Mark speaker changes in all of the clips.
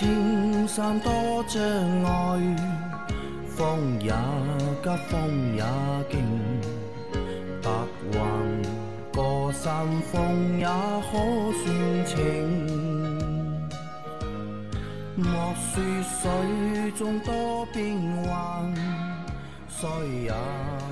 Speaker 1: 莫说青山多障碍，风也急，风也劲，白云过山峰也可算情。莫说水中多变幻，水也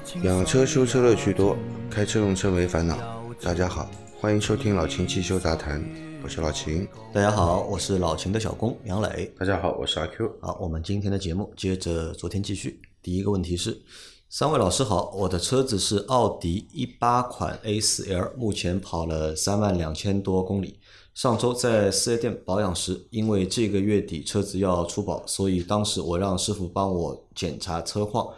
Speaker 1: 清
Speaker 2: 养车修车乐趣多，开车用车没烦恼。大家好，欢迎收听老秦汽修杂谈，我是老秦。
Speaker 3: 大家好，我是老秦的小工杨磊。
Speaker 4: 大家好，我是阿 Q。
Speaker 3: 好，我们今天的节目接着昨天继续。第一个问题是，三位老师好，我的车子是奥迪一八款 A4L，目前跑了三万两千多公里。上周在四 S 店保养时，因为这个月底车子要出保，所以当时我让师傅帮我检查车况。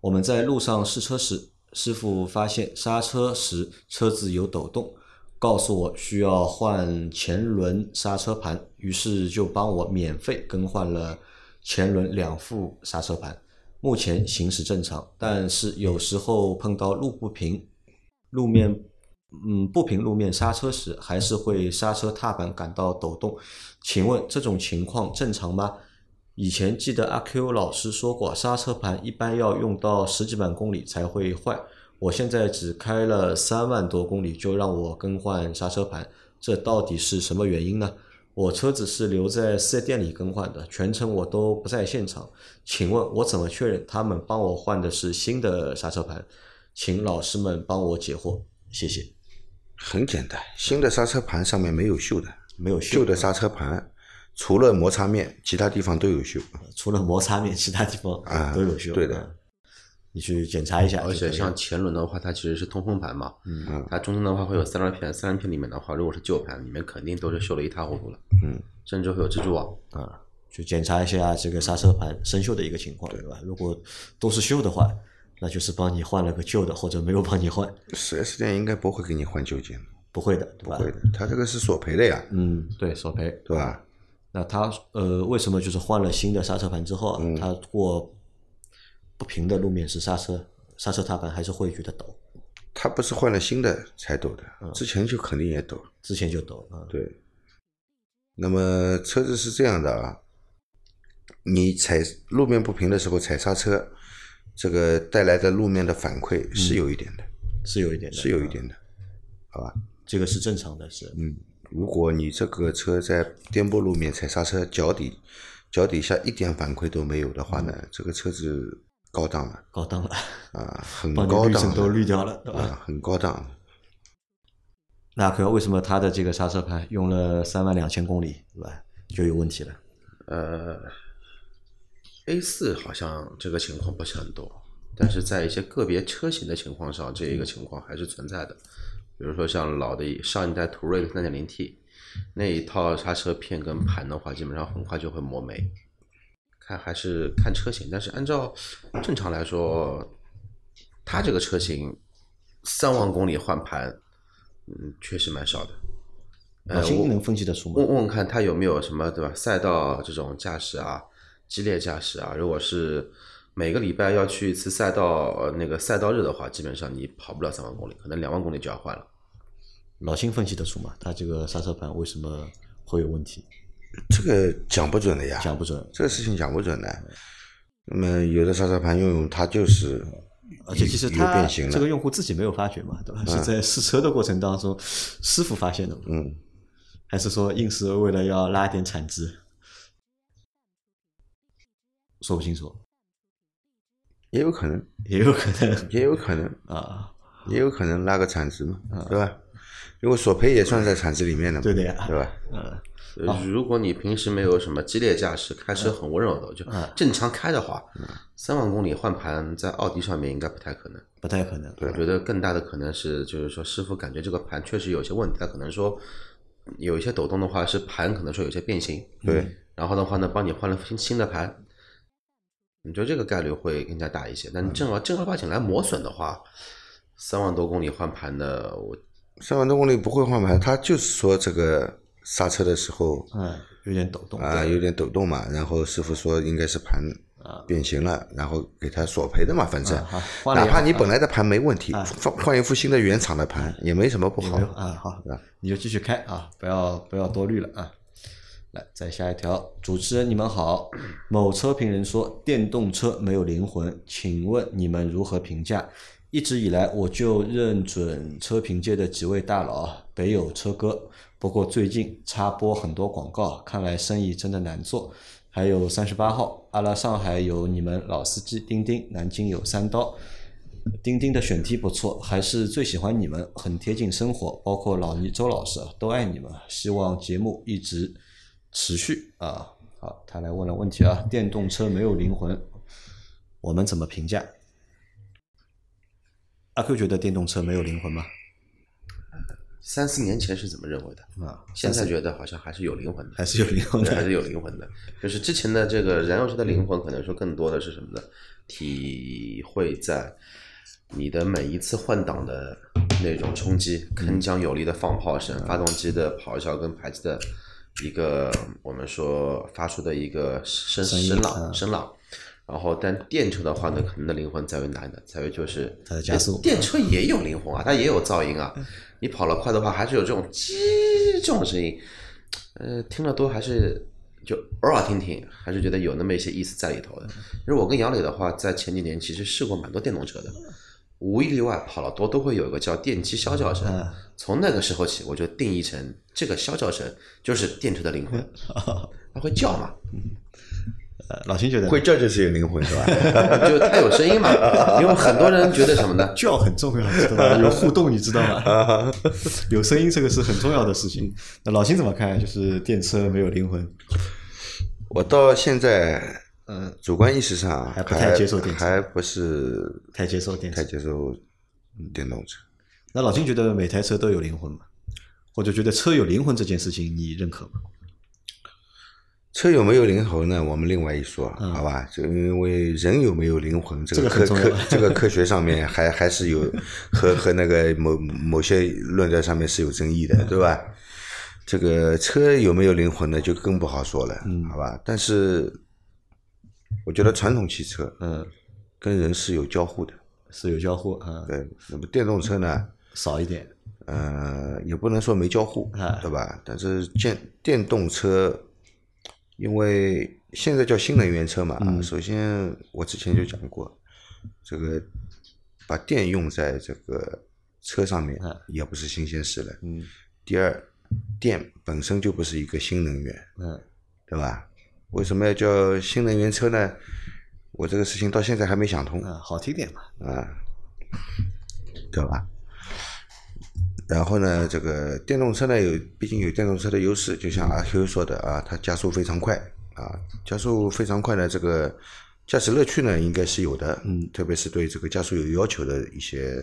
Speaker 3: 我们在路上试车时，师傅发现刹车时车子有抖动，告诉我需要换前轮刹车盘，于是就帮我免费更换了前轮两副刹车盘。目前行驶正常，但是有时候碰到路不平、路面嗯不平路面刹车时，还是会刹车踏板感到抖动。请问这种情况正常吗？以前记得阿 Q 老师说过，刹车盘一般要用到十几万公里才会坏。我现在只开了三万多公里就让我更换刹车盘，这到底是什么原因呢？我车子是留在四 S 店里更换的，全程我都不在现场。请问我怎么确认他们帮我换的是新的刹车盘？请老师们帮我解惑，谢谢。
Speaker 2: 很简单，新的刹车盘上面没有锈的，
Speaker 3: 没有锈
Speaker 2: 旧的刹车盘除了摩擦面，其他地方都有锈。
Speaker 3: 除了摩擦面，其他地方
Speaker 2: 啊
Speaker 3: 都有锈。
Speaker 2: 对的
Speaker 3: 嗯，你去检查一下。
Speaker 4: 而且像前轮的话，它其实是通风盘嘛，
Speaker 3: 嗯
Speaker 4: 它中间的话会有散热片，散热片里面的话，如果是旧盘，里面肯定都是锈的一塌糊涂了，
Speaker 2: 嗯，
Speaker 4: 甚至会有蜘蛛网。
Speaker 3: 啊，去检查一下这个刹车盘生锈的一个情况，对吧？如果都是锈的话，那就是帮你换了个旧的，或者没有帮你换，
Speaker 2: 四 S 店应该不会给你换旧件，
Speaker 3: 不会的，对吧？
Speaker 2: 不会的，他这个是索赔的呀，
Speaker 3: 嗯，对，索赔，
Speaker 2: 对吧？
Speaker 3: 那他呃，为什么就是换了新的刹车盘之后他过不平的路面是刹车，刹车踏板还是会觉得抖，
Speaker 2: 它不是换了新的才抖的，之前就肯定也抖。
Speaker 3: 之前就抖啊。
Speaker 2: 对，那么车子是这样的啊，你踩路面不平的时候踩刹车，这个带来的路面的反馈是有一点的，
Speaker 3: 是有一点的，
Speaker 2: 是有一点的，好吧？
Speaker 3: 这个是正常的，是
Speaker 2: 嗯，如果你这个车在颠簸路面踩刹车，脚底脚底下一点反馈都没有的话呢，这个车子高档了
Speaker 3: 高档了，
Speaker 2: 啊，很
Speaker 3: 把
Speaker 2: 高档
Speaker 3: 都滤掉了，对吧？
Speaker 2: 啊，很高档。
Speaker 3: 那可为什么它的这个刹车盘用了三万两千公里，对吧？就有问题了。
Speaker 4: 呃，A 四好像这个情况不是很多，但是在一些个别车型的情况上，这一个情况还是存在的。比如说像老的上一代途锐的三点零 T 那一套刹车片跟盘的话，基本上很快就会磨没。看还是看车型，但是按照正常来说，它这个车型三万公里换盘，嗯，确实蛮少的。呃，我
Speaker 3: 老秦能分析得出吗？
Speaker 4: 问问看他有没有什么对吧？赛道这种驾驶啊，激烈驾驶啊，如果是每个礼拜要去一次赛道，呃那个赛道日的话，基本上你跑不了三万公里，可能两万公里就要换了。
Speaker 3: 老秦分析得出吗？他这个刹车盘为什么会有问题？
Speaker 2: 这个讲不准的呀，
Speaker 3: 讲不准，
Speaker 2: 这个事情讲不准的。那么有的刹车盘用用它就是
Speaker 3: 而且其实
Speaker 2: 有
Speaker 3: 他
Speaker 2: 变形了，
Speaker 3: 这个用户自己没有发觉嘛，对吧？是在试车的过程当中，师傅发现的嘛？
Speaker 2: 嗯，
Speaker 3: 还是说硬是为了要拉点产值？说不清楚，
Speaker 2: 也有可能，
Speaker 3: 也有可能
Speaker 2: 也有可能，
Speaker 3: 啊，
Speaker 2: 也有可能拉个产值嘛，对吧？因为索赔也算在产值里面的嘛，
Speaker 3: 对的呀
Speaker 2: 对吧？
Speaker 3: 嗯，
Speaker 4: 呃如果你平时没有什么激烈驾驶，开车很温柔的，就正常开的话，三万公里换盘在奥迪上面应该不太可能。
Speaker 3: 不太可能。
Speaker 4: 我觉得更大的可能是，就是说师傅感觉这个盘确实有些问题，他可能说有一些抖动的话，是盘可能说有些变形，
Speaker 2: 对，
Speaker 4: 然后的话呢，帮你换了新新的盘，你觉得这个概率会更加大一些。但你正儿正儿八经来磨损的话，三万多公里换盘的，我
Speaker 2: 三万多公里不会换盘，他就是说这个刹车的时候
Speaker 3: 嗯，有点抖动
Speaker 2: 啊有点抖动嘛，然后师傅说应该是盘变形了，然后给他索赔的嘛，反正哪怕你本来的盘没问题，换换一副新的原厂的盘也没什么不好
Speaker 3: 啊？好，你就继续开啊，不要不要多虑了啊。来，再下一条，主持人你们好，某车评人说电动车没有灵魂，请问你们如何评价？一直以来我就认准车评界的几位大佬啊，北有车哥，不过最近插播很多广告，看来生意真的难做。还有三十八号，阿拉上海有你们老司机钉钉，南京有三刀。钉钉的选题不错，还是最喜欢你们，很贴近生活，包括老倪、周老师啊都爱你们，希望节目一直持续啊。好，他来问了问题啊，电动车没有灵魂，我们怎么评价？阿 Q 觉得电动车没有灵魂吗？
Speaker 4: 三四年前是怎么认为的？
Speaker 3: 啊，
Speaker 4: 现在觉得好像还是有灵魂的，
Speaker 3: 还是有灵魂
Speaker 4: 的，还。是有灵魂的。就是之前的这个燃油车的灵魂，可能说更多的是什么呢？体会在你的每一次换挡的那种冲击，铿锵有力的放炮声，发动机的咆哮跟排气的一个我们说发出的一个声
Speaker 3: 声
Speaker 4: 浪
Speaker 3: 嗯
Speaker 4: 声浪。然后，但电车的话呢，可能的灵魂在于哪里呢？在于就是
Speaker 3: 它的加速
Speaker 4: 电车也有灵魂啊，它也有噪音啊。你跑得快的话，还是有这种叽这种声音。呃，听了多还是就偶尔听听，还是觉得有那么一些意思在里头的。其实我跟杨磊的话，在前几年其实试过蛮多电动车的，无一例外跑了多都会有一个叫电机啸叫声。从那个时候起，我就定义成这个啸叫声就是电车的灵魂，它会叫嘛，
Speaker 3: 呃老秦觉得
Speaker 2: 会叫就是有灵魂是吧？
Speaker 4: 就它有声音嘛。因为很多人觉得什么呢？
Speaker 3: 叫很重要，知道吧？有互动，你知道吗？有声音，这个是很重要的事情。那老秦怎么看？就是电车没有灵魂，
Speaker 2: 我到现在，
Speaker 3: 嗯，
Speaker 2: 主观意识上
Speaker 3: 还不太接受电车
Speaker 2: 还不是
Speaker 3: 太接受电车
Speaker 2: 太接受电动车。
Speaker 3: 那老秦觉得每台车都有灵魂吗？或者觉得车有灵魂这件事情你认可吗？
Speaker 2: 车有没有灵魂呢？我们另外一说，好吧？就因为人有没有灵魂，这个科科这个科学上面还还是有和和那个某某些论调上面是有争议的，对吧？这个车有没有灵魂呢，就更不好说了，
Speaker 3: 嗯
Speaker 2: 好吧？但是我觉得传统汽车
Speaker 3: 嗯，
Speaker 2: 跟人是有交互的，
Speaker 3: 是有交互啊，
Speaker 2: 对。那么电动车呢？
Speaker 3: 少一点，
Speaker 2: 呃，也不能说没交互
Speaker 3: 哎，
Speaker 2: 对吧？但是电电动车，因为现在叫新能源车嘛，
Speaker 3: 嗯
Speaker 2: 首先我之前就讲过，这个把电用在这个车上面
Speaker 3: 哎
Speaker 2: 也不是新鲜事了。
Speaker 3: 嗯
Speaker 2: 第二，电本身就不是一个新能源，
Speaker 3: 嗯
Speaker 2: 对吧？为什么要叫新能源车呢？我这个事情到现在还没想通。
Speaker 3: 啊，好听点嘛，
Speaker 2: 啊，对吧？然后呢，这个电动车呢有，毕竟有电动车的优势，就像阿 Q 说的啊，它加速非常快啊，加速非常快呢，这个驾驶乐趣呢应该是有的，嗯，特别是对这个加速有要求的一些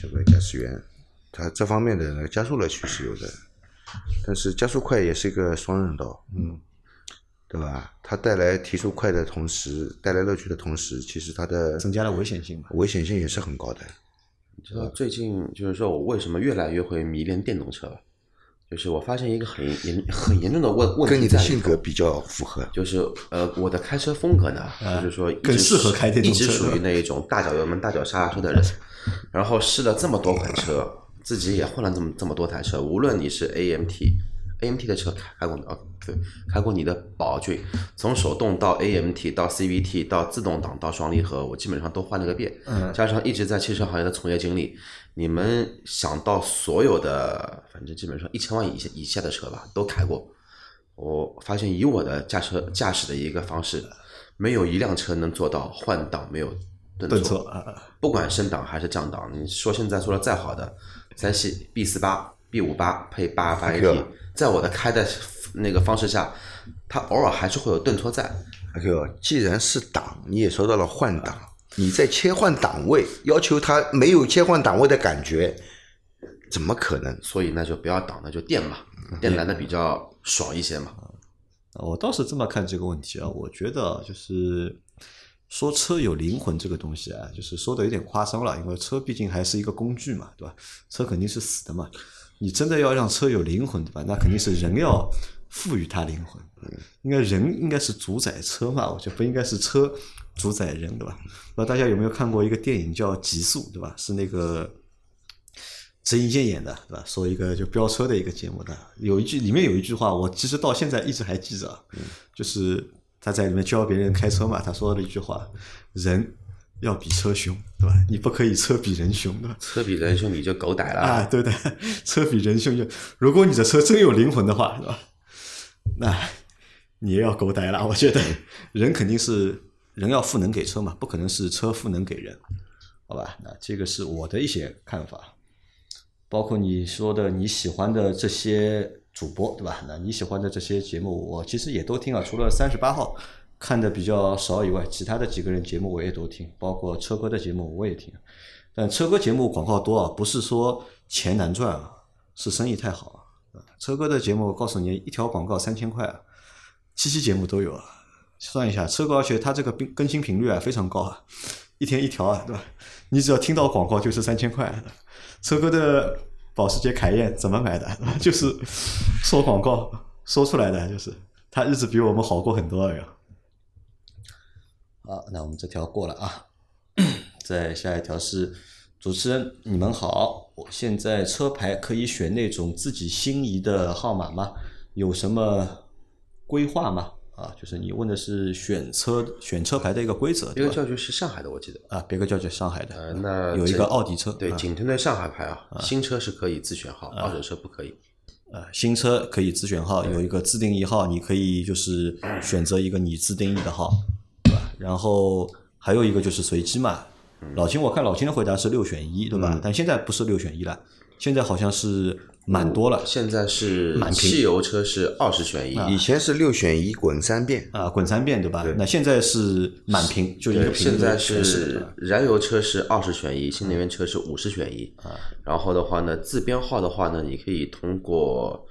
Speaker 2: 这个驾驶员，他这方面的那个加速乐趣是有的，但是加速快也是一个双刃刀，嗯，对吧？它带来提速快的同时，带来乐趣的同时，其实它的
Speaker 3: 增加了危险性嘛，
Speaker 2: 危险性也是很高的。
Speaker 4: 你知道最近就是说我为什么越来越会迷恋电动车了？就是我发现一个很严 很严重的问问题
Speaker 2: 跟你性格比较符合。
Speaker 4: 就是呃，我的开车风格呢，就是说
Speaker 3: 更适合开电动车
Speaker 4: 一直属于那一种大脚油门、大脚刹车的人。然后试了这么多款车，自己也换了这么这么多台车，无论你是 AMT。AMT 的车开开过哦，对，开过你的宝骏，从手动到 AMT 到 CVT 到自动挡到双离合，我基本上都换了个遍。
Speaker 3: 嗯
Speaker 4: 加上一直在汽车行业的从业经历，你们想到所有的，反正基本上一千万以下以下的车吧，都开过。我发现以我的驾车驾驶的一个方式，没有一辆车能做到换挡没有顿
Speaker 3: 顿挫啊，
Speaker 4: 不管升档还是降档，你说现在说的再好的三系 B 四八、B 五八配八八 AT，在我的开的那个方式下，它偶尔还是会有顿挫在。
Speaker 2: 阿 Q，既然是档，你也说到了换挡，你在切换档位，要求它没有切换档位的感觉，怎么可能？
Speaker 4: 所以那就不要挡，那就电嘛，电来的比较爽一些嘛。
Speaker 3: 我倒是这么看这个问题啊，我觉得就是说车有灵魂这个东西啊，就是说的有点夸张了，因为车毕竟还是一个工具嘛，对吧？车肯定是死的嘛，你真的要让车有灵魂，对吧？那肯定是人要赋予它灵魂，应该人应该是主宰车嘛，我觉得不应该是车主宰人，对吧？那大家有没有看过一个电影叫《极速》，对吧？是那个郑伊健演的，对吧？说一个就飙车的一个节目的，有一句里面有一句话，我其实到现在一直还记着，就是他在里面教别人开车嘛，他说了一句话：人要比车凶，对吧？你不可以车比人凶，对吧？
Speaker 4: 车比人凶你就狗逮了。
Speaker 3: 啊，对的，车比人凶就，如果你的车真有灵魂的话，是吧？那你也要狗逮了。我觉得人肯定是人要赋能给车嘛，不可能是车赋能给人，好吧？那这个是我的一些看法，包括你说的你喜欢的这些主播，对吧？那你喜欢的这些节目，我其实也都听啊，除了三十八号看的比较少以外，其他的几个人节目我也都听，包括车哥的节目我也听。但车哥节目广告多啊，不是说钱难赚啊，是生意太好啊。车哥的节目，我告诉你，一条广告三千块啊，七期节目都有啊。算一下，车哥而且他这个更更新频率啊非常高啊，一天一条啊，对吧？你只要听到广告就是三千块。车哥的保时捷凯宴怎么买的？就是说广告说出来的，就是他日子比我们好过很多了呀。好，那我们这条过了啊。再下一条是，主持人你们好，我现在车牌可以选那种自己心仪的号码吗？有什么规划吗？啊，就是你问的是选车选车牌的一个规则，对吧？
Speaker 4: 这个教具是上海的，我记得。
Speaker 3: 啊，别克轿车上海的，
Speaker 4: 呃，那
Speaker 3: 有一个奥迪车，
Speaker 4: 对，
Speaker 3: 啊
Speaker 4: 仅针对上海牌啊，新车是可以自选号，二手车不可以。
Speaker 3: 呃，新车可以自选号，有一个自定义号，你可以就是选择一个你自定义的号？然后还有一个就是随机嘛。老秦，我看老秦的回答是六选一，对吧？但现在不是六选一了，现在好像是蛮多了。
Speaker 4: 现在是
Speaker 3: 满屏。
Speaker 4: 汽油车是二十选一，
Speaker 2: 以前是六选一滚三遍，
Speaker 3: 啊，滚三遍，对吧？那现在是满屏，就一个
Speaker 4: 对，
Speaker 3: 屏
Speaker 4: 现在
Speaker 3: 是
Speaker 4: 是燃油车是二十选一，新能源车是五十选一。
Speaker 3: 啊。
Speaker 4: 然后的话呢，自编号的话呢，你可以通过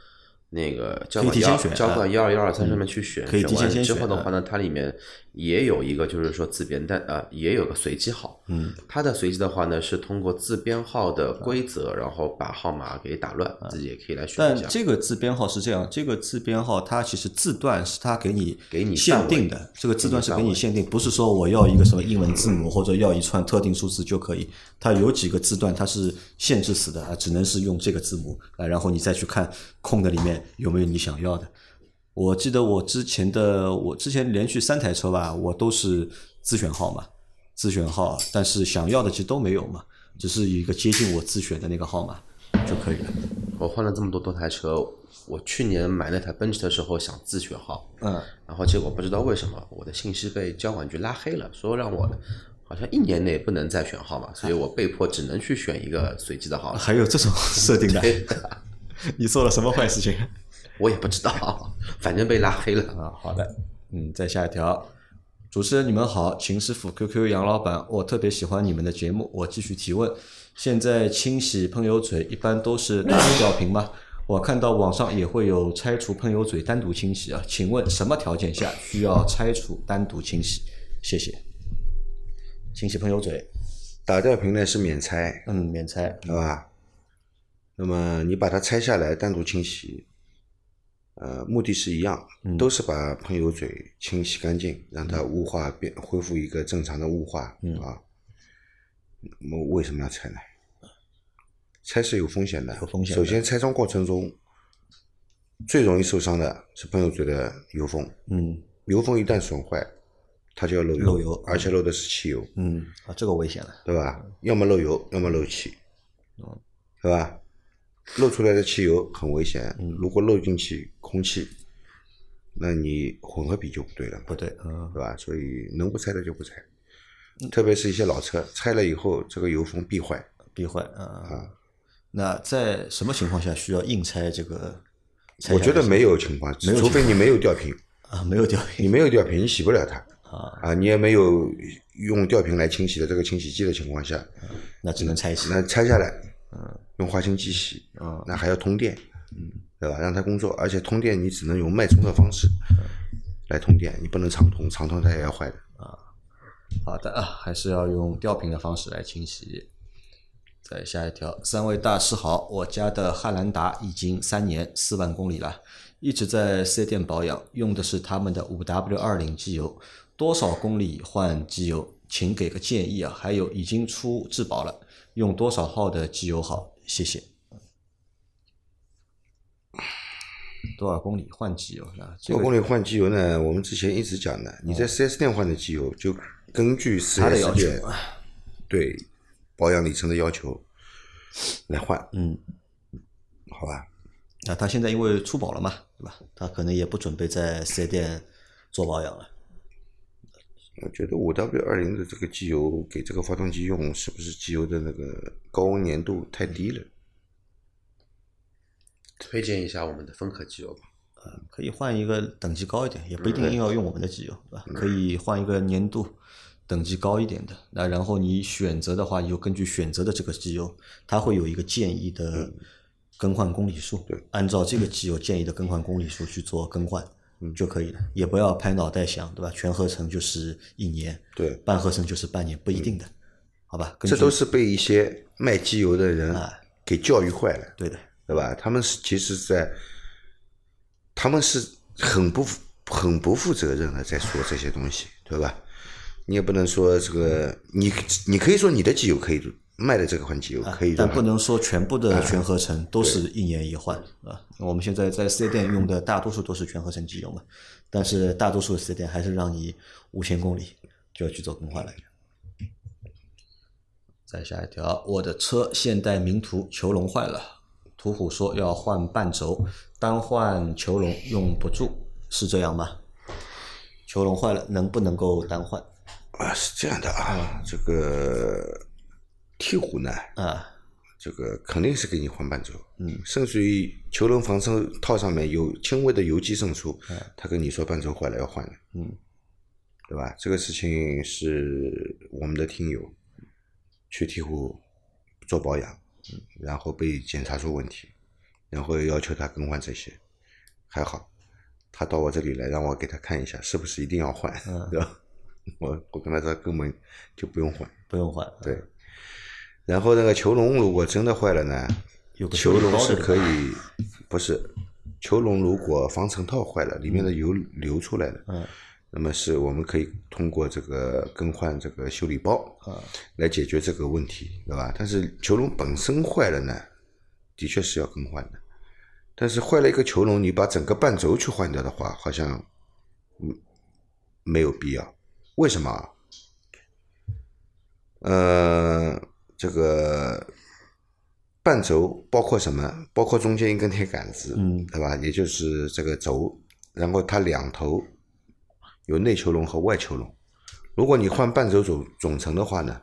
Speaker 4: 那个交管幺交管幺二幺二三上面去选，
Speaker 3: 可以提前先
Speaker 4: 选完之后的话呢，它里面也有一个就是说自编，但呃也有个随机号。
Speaker 3: 嗯，
Speaker 4: 它的随机的话呢，是通过自编号的规则，然后把号码给打乱，自己也可以来选
Speaker 3: 但
Speaker 4: 一下。
Speaker 3: 这个自编号是这样，这个自编号它其实字段是它给你
Speaker 4: 给你
Speaker 3: 限定的，这个字段是给
Speaker 4: 你
Speaker 3: 限定，不是说我要一个什么英文字母或者要一串特定数字就可以。它有几个字段它是限制死的啊，只能是用这个字母啊，然后你再去看空的里面有没有你想要的。我记得我之前的我之前连续三台车吧，我都是自选号嘛，自选号，但是想要的其实都没有嘛，只是一个接近我自选的那个号码就可以了。
Speaker 4: 我换了这么多多台车，我去年买那台奔驰的时候想自选号，
Speaker 3: 嗯，
Speaker 4: 然后结果不知道为什么我的信息被交管局拉黑了，说让我好像一年内不能再选号码，所以我被迫只能去选一个随机的号码。
Speaker 3: 还有这种设定的，你做了什么坏事情？
Speaker 4: 我也不知道，反正被拉黑了。
Speaker 3: 啊，好的，嗯，再下一条。主持人你们好，秦师傅、QQ 杨老板，我特别喜欢你们的节目。我继续提问，现在清洗喷油嘴一般都是单独吊瓶吗？我看到网上也会有拆除喷油嘴单独清洗啊，请问什么条件下需要拆除单独清洗？谢谢。清洗喷油嘴，
Speaker 2: 打吊瓶呢是免拆，
Speaker 3: 嗯，免拆，
Speaker 2: 好吧？那么你把它拆下来单独清洗，呃，目的是一样，都是把喷油嘴清洗干净，让它雾化变恢复一个正常的雾化，啊。那么为什么要拆呢？拆是有风险的，
Speaker 3: 有风险
Speaker 2: 首先，拆装过程中最容易受伤的是喷油嘴的油封，
Speaker 3: 嗯
Speaker 2: 油封一旦损坏，它就要漏油，
Speaker 3: 漏油
Speaker 2: 而且漏的是汽油，
Speaker 3: 嗯，啊，这个危险了，
Speaker 2: 对吧？要么漏油，要么漏气，嗯对吧？漏出来的汽油很危险，如果漏进去空气，那你混合比就不对了，
Speaker 3: 不对，嗯。
Speaker 2: 对吧？所以能不拆的就不拆，特别是一些老车，拆了以后这个油封必坏，
Speaker 3: 必坏啊。那在什么情况下需要硬拆这个？
Speaker 2: 我觉得没有情况，除非你没有吊瓶，
Speaker 3: 啊，没有吊瓶。
Speaker 2: 你没有吊瓶，你洗不了它。
Speaker 3: 啊，
Speaker 2: 啊，你也没有用吊瓶来清洗的这个清洗剂的情况下，
Speaker 3: 那只能拆洗。
Speaker 2: 那拆下来，用花清机洗，
Speaker 3: 啊
Speaker 2: 那还要通电，嗯对吧？让它工作，而且通电你只能用脉冲的方式来通电，你不能长通，长通它也要坏的啊。
Speaker 3: 好的啊，还是要用吊瓶的方式来清洗。再下一条，三位大师好，我家的汉兰达已经三年四万公里了，一直在四 S 店保养，用的是他们的五 W 二零机油，多少公里换机油？请给个建议啊！还有已经出质保了，用多少号的机油好？谢谢。多少公里换机油呢？
Speaker 2: 多少公里换机油呢？我们之前一直讲的，你在 4S 店换的机油，就根据
Speaker 3: 他的要
Speaker 2: 4S 店对保养里程的要求来换，
Speaker 3: 嗯，
Speaker 2: 好吧？
Speaker 3: 那，他现在因为出保了嘛，对吧？他可能也不准备在四 S 店做保养了。
Speaker 2: 我觉得五 W 二零的这个机油给这个发动机用，是不是机油的那个高温粘度太低了？
Speaker 4: 推荐一下我们的风壳机油吧。
Speaker 3: 可以换一个等级高一点，也不一定硬要用我们的机油，对吧？可以换一个粘度等级高一点的。那然后你选择的话，你就根据选择的这个机油，它会有一个建议的更换公里数，
Speaker 2: 对，
Speaker 3: 按照这个机油建议的更换公里数去做更换。就可以了，也不要拍脑袋想，对吧？全合成就是一年，
Speaker 2: 对，
Speaker 3: 半合成就是半年，不一定的，好吧？
Speaker 2: 这都是被一些卖机油的人
Speaker 3: 啊
Speaker 2: 给教育坏了，
Speaker 3: 对的，
Speaker 2: 对吧？他们是其实在，他们是很不很不负责任的在说这些东西，对吧？你也不能说这个，你你可以说你的机油可以卖的这个换机油可以用，
Speaker 3: 但不能说全部的全合成都是一年一换啊。我们现在在四 S 店用的大多数都是全合成机油嘛，但是大多数四 S 店还是让你五千公里就要去做更换了。再下一条，我的车现代名图球笼坏了，途虎说要换半轴，单换球笼用不住，是这样吗？球笼坏了，能不能够单换？
Speaker 2: 啊，是这样的啊，这个鹈鹕呢，
Speaker 3: 啊，
Speaker 2: 这个肯定是给你换半轴，嗯，甚至于球轮防尘套上面有轻微的油基渗出，他跟你说半轴坏了要换了，
Speaker 3: 嗯，
Speaker 2: 对吧？这个事情是我们的听友去鹈鹕做保养，嗯，然后被检查出问题，然后要求他更换这些，还好，他到我这里来让我给他看一下是不是一定要换，
Speaker 3: 嗯。
Speaker 2: 对吧？我我跟他说根本就不用换，
Speaker 3: 不用换，
Speaker 2: 对。然后那个球笼如果真的坏了呢，球笼是可以，不是球笼如果防尘套坏了，里面的油流出来了，
Speaker 3: 嗯，
Speaker 2: 那么是我们可以通过这个更换这个修理包
Speaker 3: 啊
Speaker 2: 来解决这个问题，对吧？但是球笼本身坏了呢，的确是要更换的。但是坏了一个球笼，你把整个半轴去换掉的话，好像嗯没有必要。为什么啊？呃，这个半轴包括什么？包括中间一根铁杆子，
Speaker 3: 嗯
Speaker 2: 对吧？也就是这个轴，然后它两头有内球笼和外球笼。如果你换半轴总总成的话呢，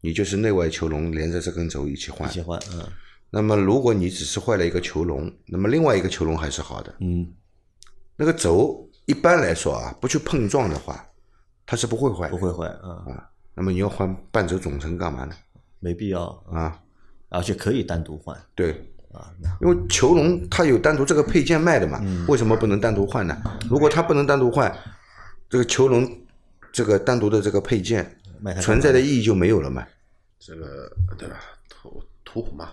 Speaker 2: 你就是内外球笼连着这根轴一起换
Speaker 3: 一。起换，嗯
Speaker 2: 那么如果你只是坏了一个球笼，那么另外一个球笼还是好的。
Speaker 3: 嗯
Speaker 2: 那个轴一般来说啊，不去碰撞的话，它是不会坏的。
Speaker 3: 不会坏，嗯，
Speaker 2: 啊。那么你要换半轴总成干嘛呢？
Speaker 3: 没必要，
Speaker 2: 啊，
Speaker 3: 而且可以单独换
Speaker 2: 对，
Speaker 3: 啊，
Speaker 2: 因为球笼它有单独这个配件卖的嘛，为什么不能单独换呢？如果它不能单独换，这个球笼这个单独的这个配件存在的意义就没有了嘛。
Speaker 4: 这个对吧？途途虎嘛，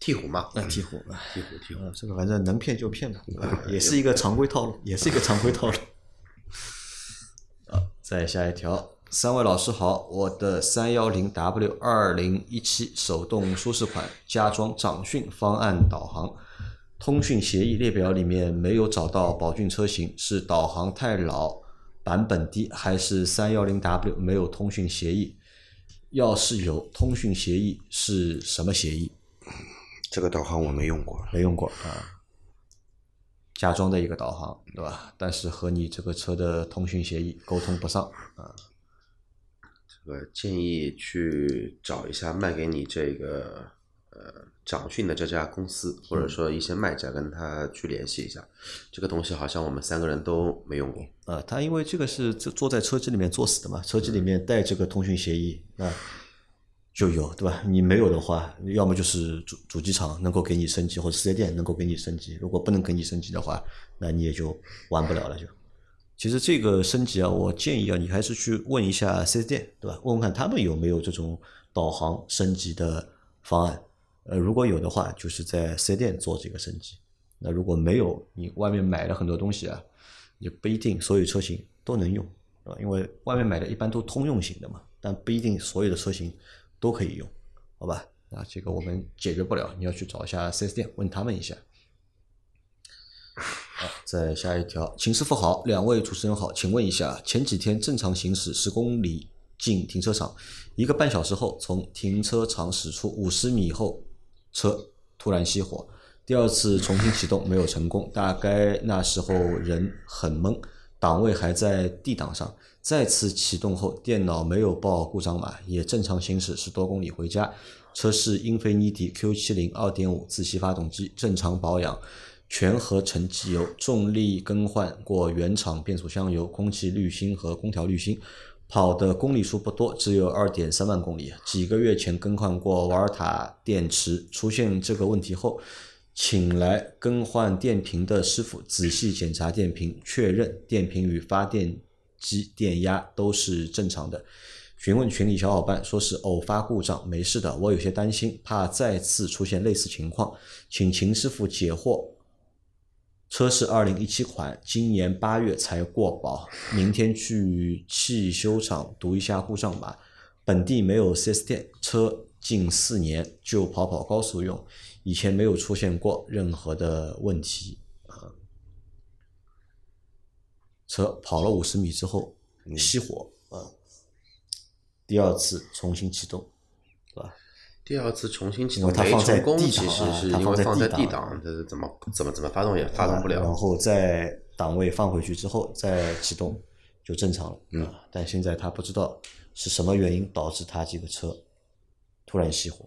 Speaker 4: 鹈鹕嘛，
Speaker 3: 那鹈鹕，啊
Speaker 4: 鹈鹕鹈鹕。
Speaker 3: 这个反正能骗就骗吧，也是一个常规套路，也是一个常规套路。啊，再下一条，三位老师好，我的三幺零 W 二零一七手动舒适款加装掌讯方案导航，通讯协议列表里面没有找到宝骏车型，是导航太老，版本低，还是三幺零 W 没有通讯协议？要是有通讯协议，是什么协议？
Speaker 2: 这个导航我没用过，
Speaker 3: 没用过啊，加装的一个导航，对吧？但是和你这个车的通讯协议沟通不上啊，
Speaker 4: 这个建议去找一下卖给你这个呃掌讯的这家公司，或者说一些卖家跟他去联系一下。这个东西好像我们三个人都没用过。
Speaker 3: 啊，他因为这个是坐坐在车机里面作死的嘛，车机里面带这个通讯协议啊就有，对吧？你没有的话，要么就是主主机厂能够给你升级，或者四 S 店能够给你升级。如果不能给你升级的话，那你也就玩不了了就。其实这个升级啊，我建议啊，你还是去问一下四 S 店，对吧？问问看他们有没有这种导航升级的方案。呃，如果有的话，就是在四 S 店做这个升级。那如果没有，你外面买了很多东西啊，也不一定所有车型都能用，对吧？因为外面买的一般都通用型的嘛，但不一定所有的车型都可以用，好吧？那这个我们解决不了，你要去找一下 4S 店问他们一下。好，再下一条，秦师傅好，两位主持人好，请问一下，前几天正常行驶十公里进停车场，一个半小时后从停车场驶出五十米后，车突然熄火，第二次重新启动没有成功，大概那时候人很懵，档位还在 D 档上，再次启动后电脑没有报故障码，也正常行驶十多公里回家，车是英菲尼迪 Q 7 0 2.5自吸发动机，正常保养。全合成机油，重力更换过原厂变速箱油、空气滤芯和空调滤芯，跑的公里数不多，只有二点三万公里。几个月前更换过瓦尔塔电池，出现这个问题后，请来更换电瓶的师傅仔细检查电瓶，确认电瓶与发电机电压都是正常的。询问群里小伙伴，说是偶发故障，没事的。我有些担心，怕再次出现类似情况，请秦师傅解惑。车是二零一七款，今年八月才过保，明天去汽修厂读一下故障码。本地没有 4S 店，车近四年就跑跑高速用，以前没有出现过任何的问题。啊，车跑了五十米之后熄火，啊，第二次重新启动，对吧？
Speaker 4: 第二次重新启动
Speaker 3: 它放在
Speaker 4: 成功
Speaker 3: ，D
Speaker 4: 其
Speaker 3: 档啊
Speaker 4: 实是因
Speaker 3: 它放在
Speaker 4: 为放在
Speaker 3: D
Speaker 4: D
Speaker 3: 档
Speaker 4: 它，是怎么怎么怎么发动也发动不了。
Speaker 3: 然后在档位放回去之后再启动就正常了。
Speaker 2: 嗯
Speaker 3: 啊，但现在他不知道是什么原因导致他这个车突然熄火。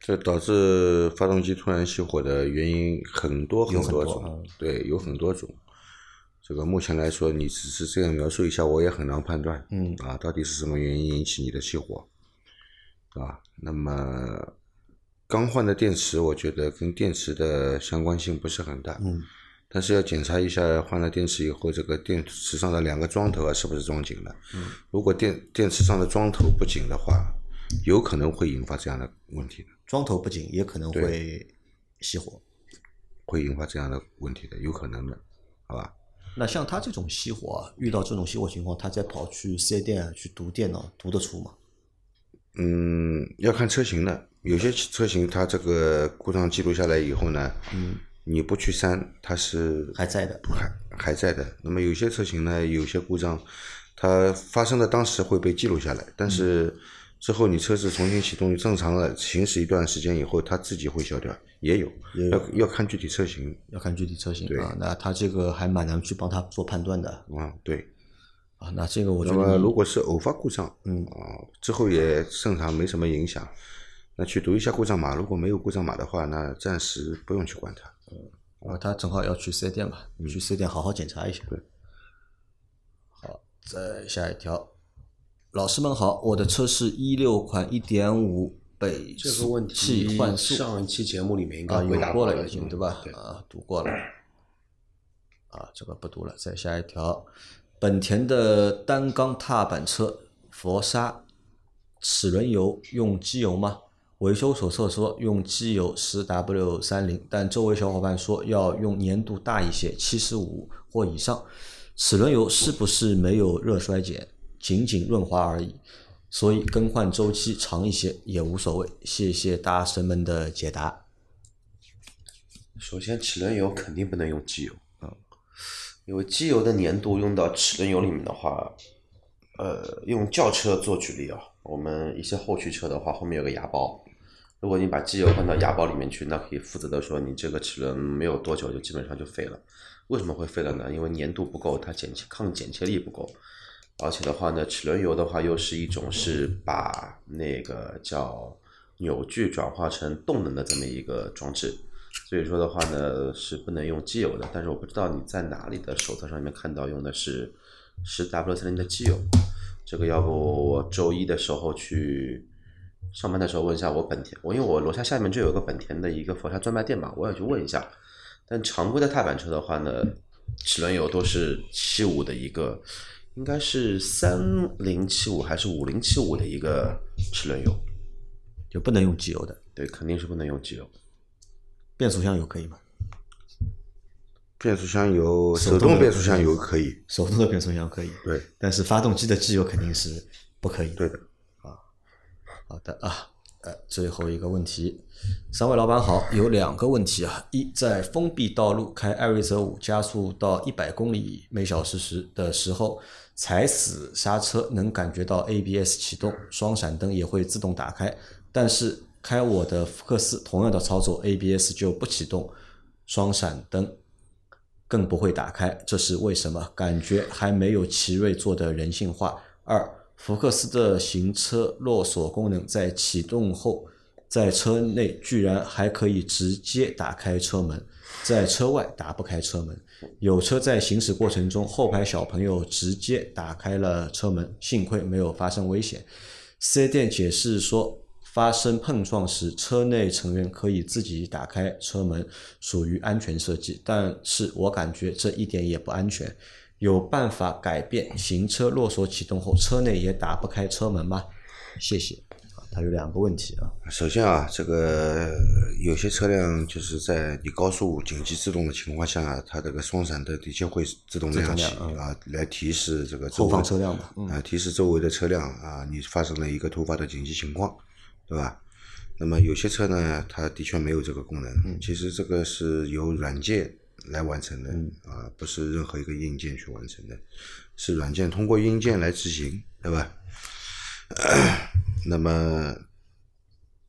Speaker 2: 这导致发动机突然熄火的原因很多
Speaker 3: 很
Speaker 2: 多种，
Speaker 3: 多嗯
Speaker 2: 对，有很多种。这个目前来说，你只是这样描述一下，我也很难判断。
Speaker 3: 嗯
Speaker 2: 啊，到底是什么原因引起你的熄火？啊，那么刚换的电池，我觉得跟电池的相关性不是很大。
Speaker 3: 嗯，
Speaker 2: 但是要检查一下换了电池以后，这个电池上的两个桩头啊是不是装紧了？嗯，如果电电池上的桩头不紧的话，有可能会引发这样的问题的。
Speaker 3: 桩头不紧也可能会熄火。
Speaker 2: 会引发这样的问题的，有可能的，好吧？
Speaker 3: 那像他这种熄火啊，遇到这种熄火情况，他再跑去四 S 店啊去读电脑，读得出吗？
Speaker 2: 嗯，要看车型的，有些车型它这个故障记录下来以后呢，嗯，你不去删，它是
Speaker 3: 还在的。
Speaker 2: 还还在的。那么有些车型呢，有些故障，它发生的当时会被记录下来，但是之后你车子重新启动正常的行驶一段时间以后，它自己会消掉，也有，
Speaker 3: 也有
Speaker 2: 要要看具体车型
Speaker 3: 要看具体车型
Speaker 2: 对
Speaker 3: 啊，那它这个还蛮难去帮他做判断的
Speaker 2: 啊，对。
Speaker 3: 啊。那这个我觉
Speaker 2: 那么
Speaker 3: 得
Speaker 2: 如果是偶发故障，
Speaker 3: 嗯
Speaker 2: 啊，之后也正常没什么影响，那去读一下故障码。如果没有故障码的话，那暂时不用去管它。
Speaker 3: 嗯啊，他正好要去四 S 店嘛，去四 S 店好好检查一下。
Speaker 2: 对。
Speaker 3: 好，再下一条，老师们好，我的车是一六款一点五北
Speaker 4: 这个问题
Speaker 3: 气换速
Speaker 4: 上一期节目里面应该
Speaker 3: 啊，
Speaker 4: 回答
Speaker 3: 过了
Speaker 4: 了
Speaker 3: 已经对吧？
Speaker 4: 对，
Speaker 3: 啊，读过了。啊，这个不读了。再下一条，本田的单缸踏板车佛沙齿轮油用机油吗？维修手册说用机油十 W 三零，但周围小伙伴说要用粘度大一些，七十五或以上。齿轮油是不是没有热衰减，仅仅润滑而已？所以更换周期长一些也无所谓。谢谢大神们的解答。
Speaker 4: 首先齿轮油肯定不能用机油，因为机油的粘度用到齿轮油里面的话，呃，用轿车做举例啊，我们一些后驱车的话，后面有个牙包，如果你把机油换到牙包里面去，那可以负责的说你这个齿轮没有多久就基本上就废了。为什么会废了呢？因为粘度不够，它剪切抗剪切力不够，而且的话呢，齿轮油的话又是一种是把那个叫扭矩转化成动能的这么一个装置。所以说的话呢，是不能用机油的。但是我不知道你在哪里的手册上面看到用的是十 W 三零的机油，这个要不我周一的时候去上班的时候问一下我本田，我因为我楼下下面就有个本田的一个佛山专卖店嘛，我也去问一下。但常规的踏板车的话呢，齿轮油都是七五的一个，应该是三零七五还是五零七五的一个齿轮油，
Speaker 3: 就不能用机油的，
Speaker 4: 对，肯定是不能用机油。
Speaker 3: 变速箱油可以吗？
Speaker 2: 变速箱油，手
Speaker 3: 手动
Speaker 2: 变速箱油可以，
Speaker 3: 手动的变速箱可以，
Speaker 2: 对，
Speaker 3: 但是发动机的机油肯定是不可以。
Speaker 2: 对的。
Speaker 3: 啊好的啊，呃，最后一个问题，三位老板好，有两个问题啊。一，在封闭道路开艾瑞泽五加速到一百公里每小时时的时候，踩死刹车能感觉到 ABS 启动，双闪灯也会自动打开，但是开我的福克斯同样的操作，ABS 就不启动，双闪灯更不会打开，这是为什么？感觉还没有奇瑞做的人性化。二，福克斯的行车落锁功能在启动后，在车内居然还可以直接打开车门，在车外打不开车门。有车在行驶过程中，后排小朋友直接打开了车门，幸亏没有发生危险。四 S 店解释说，发生碰撞时，车内成员可以自己打开车门，属于安全设计。但是我感觉这一点也不安全。有办法改变行车落锁启动后车内也打不开车门吗？谢谢。啊，它有两个问题啊。
Speaker 2: 首先啊，这个有些车辆就是在你高速紧急制动的情况下，它这个双闪灯的确会自动亮起啊，来提示这个
Speaker 3: 后方车辆
Speaker 2: 啊，提示周围的车辆啊，你发生了一个突发的紧急情况，对吧？那么有些车呢，它的确没有这个功能。
Speaker 3: 嗯
Speaker 2: 其实这个是由软件来完成的、啊，不是任何一个硬件去完成的，是软件通过硬件来执行，对吧？那么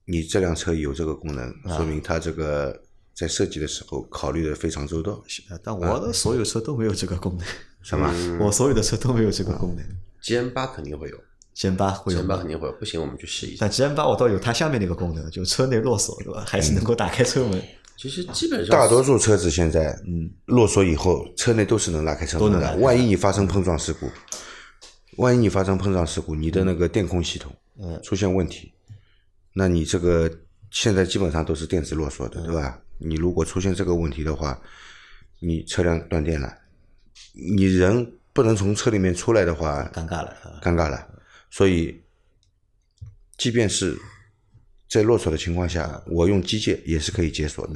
Speaker 2: 你这辆车有这个功能，
Speaker 3: 啊
Speaker 2: 说明它这个在设计的时候考虑的非常周到。
Speaker 3: 呃但我的所有车都没有这个功能，
Speaker 2: 什么？
Speaker 3: 我所有的车都没有这个功能。
Speaker 4: G N 八肯定会有
Speaker 3: N 八会有
Speaker 4: N 八肯定会有，不行我们去试一下。
Speaker 3: 但 N 八我倒有它下面那个功能，就车内落锁，对吧？还是能够打开车门。
Speaker 4: 其实基本上
Speaker 2: 大多数车子现在，嗯，落锁以后，车内都是能拉开车门的。
Speaker 3: 都能拉
Speaker 2: 万一你发生碰撞事故，万一你发生碰撞事故，你的那个电控系统，
Speaker 3: 嗯
Speaker 2: 出现问题，那你这个现在基本上都是电子落锁的，对吧？你如果出现这个问题的话，你车辆断电了，你人不能从车里面出来的话，
Speaker 3: 尴尬了啊！
Speaker 2: 尴尬了。所以，即便是在落锁的情况下，我用机械也是可以解锁的，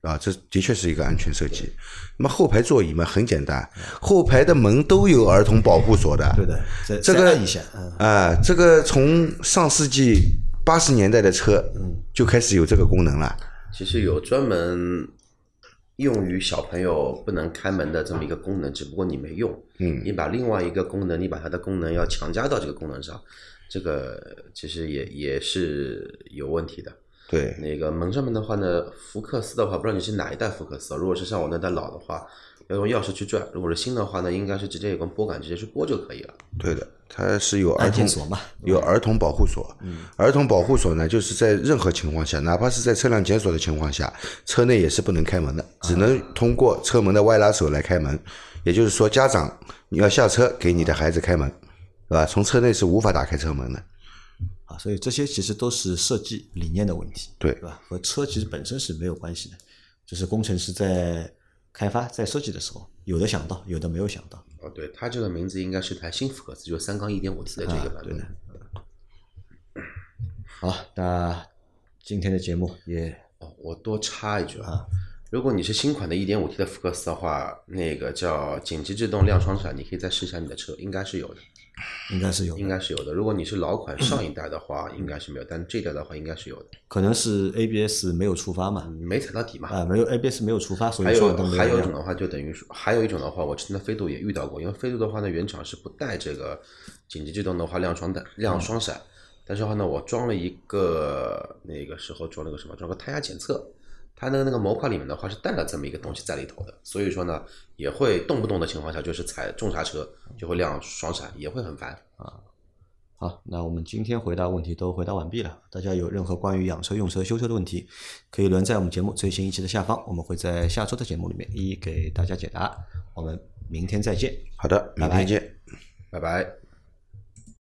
Speaker 2: 啊，这的确是一个安全设计。那么后排座椅嘛，很简单，后排的门都有儿童保护锁的。
Speaker 3: 对的，再
Speaker 2: 这个
Speaker 3: 一下，嗯，
Speaker 2: 啊，这个从上世纪八十年代的车就开始有这个功能了。
Speaker 4: 其实有专门用于小朋友不能开门的这么一个功能，只不过你没用。
Speaker 2: 嗯
Speaker 4: 你把另外一个功能，你把它的功能要强加到这个功能上，这个其实也也是有问题的。
Speaker 2: 对，
Speaker 4: 那个门上面的话呢，福克斯的话，不知道你是哪一代福克斯啊？如果是像我那代老的话，要用钥匙去转；如果是新的话呢，应该是直接有根拨杆直接去拨就可以了。
Speaker 2: 对的，它是有儿童
Speaker 3: 嘛，
Speaker 2: 有儿童保护锁。儿童保护锁呢，就是在任何情况下，哪怕是在车辆检索的情况下，车内也是不能开门的，只能通过车门的外拉手来开门。也就是说，家长你要下车给你的孩子开门，对吧？从车内是无法打开车门的。
Speaker 3: 啊，所以这些其实都是设计理念的问题，
Speaker 2: 对
Speaker 3: 对吧？和车其实本身是没有关系的，就是工程师在开发、在设计的时候，有的想到，有的没有想到。
Speaker 4: 哦，对，它这个名字应该是台新福克斯，就是三缸一点五 T 的这个版本。
Speaker 3: 好，那今天的节目也
Speaker 4: 哦，我多插一句啊，如果你是新款的 1.5T 的福克斯的话，那个叫紧急制动亮双闪，你可以再试一下你的车，应该是有的，
Speaker 3: 应该是有的
Speaker 4: 应该是有的。如果你是老款上一代的话，应该是没有，但这一代的话应该是有的，
Speaker 3: 可能是 ABS 没有触发嘛，
Speaker 4: 没踩到底嘛。
Speaker 3: 啊，没有 ABS 没有触发，所以双灯没亮。
Speaker 4: 还有一种的话，就等于说，还有一种的话，我之前的飞度也遇到过，因为飞度的话呢，原厂是不带这个紧急制动的话亮双灯、亮双闪，但是的话呢，我装了一个那个时候装了个什么，装个胎压检测，它的那个模块里面的话是带了这么一个东西在里头的，所以说呢，也会动不动的情况下，就是踩重刹车就会亮双闪，也会很烦啊。
Speaker 3: 好，那我们今天回答问题都回答完毕了。大家有任何关于养车、用车、修车的问题，可以留在我们节目最新一期的下方，我们会在下周的节目里面一一给大家解答。我们明天再见。
Speaker 2: 好的，明
Speaker 3: 拜拜
Speaker 2: 天见。
Speaker 4: 拜拜。